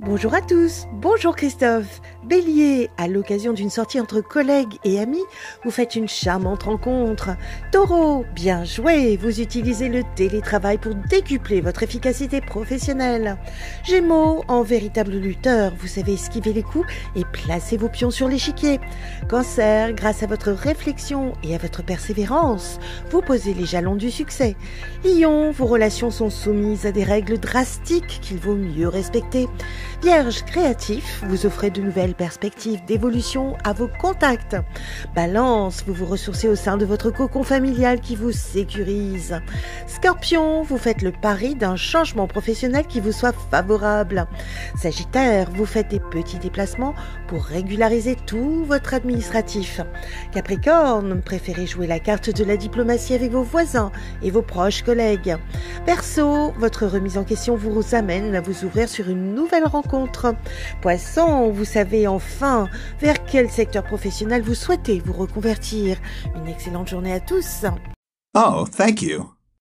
Bonjour à tous, bonjour Christophe. Bélier, à l'occasion d'une sortie entre collègues et amis, vous faites une charmante rencontre. Taureau, bien joué, vous utilisez le télétravail pour décupler votre efficacité professionnelle. Gémeaux, en véritable lutteur, vous savez esquiver les coups et placer vos pions sur l'échiquier. Cancer, grâce à votre réflexion et à votre persévérance, vous posez les jalons du succès. Lion, vos relations sont soumises à des règles drastiques qu'il vaut mieux respecter. Vierge créatif, vous offrez de nouvelles perspectives d'évolution à vos contacts. Balance, vous vous ressourcez au sein de votre cocon familial qui vous sécurise. Scorpion, vous faites le pari d'un changement professionnel qui vous soit favorable. Sagittaire, vous faites des petits déplacements pour régulariser tout votre administratif. Capricorne, préférez jouer la carte de la diplomatie avec vos voisins et vos proches collègues. Perso, votre remise en question vous amène à vous ouvrir sur une nouvelle rencontre Poisson, vous savez enfin vers quel secteur professionnel vous souhaitez vous reconvertir. Une excellente journée à tous. Oh, thank you.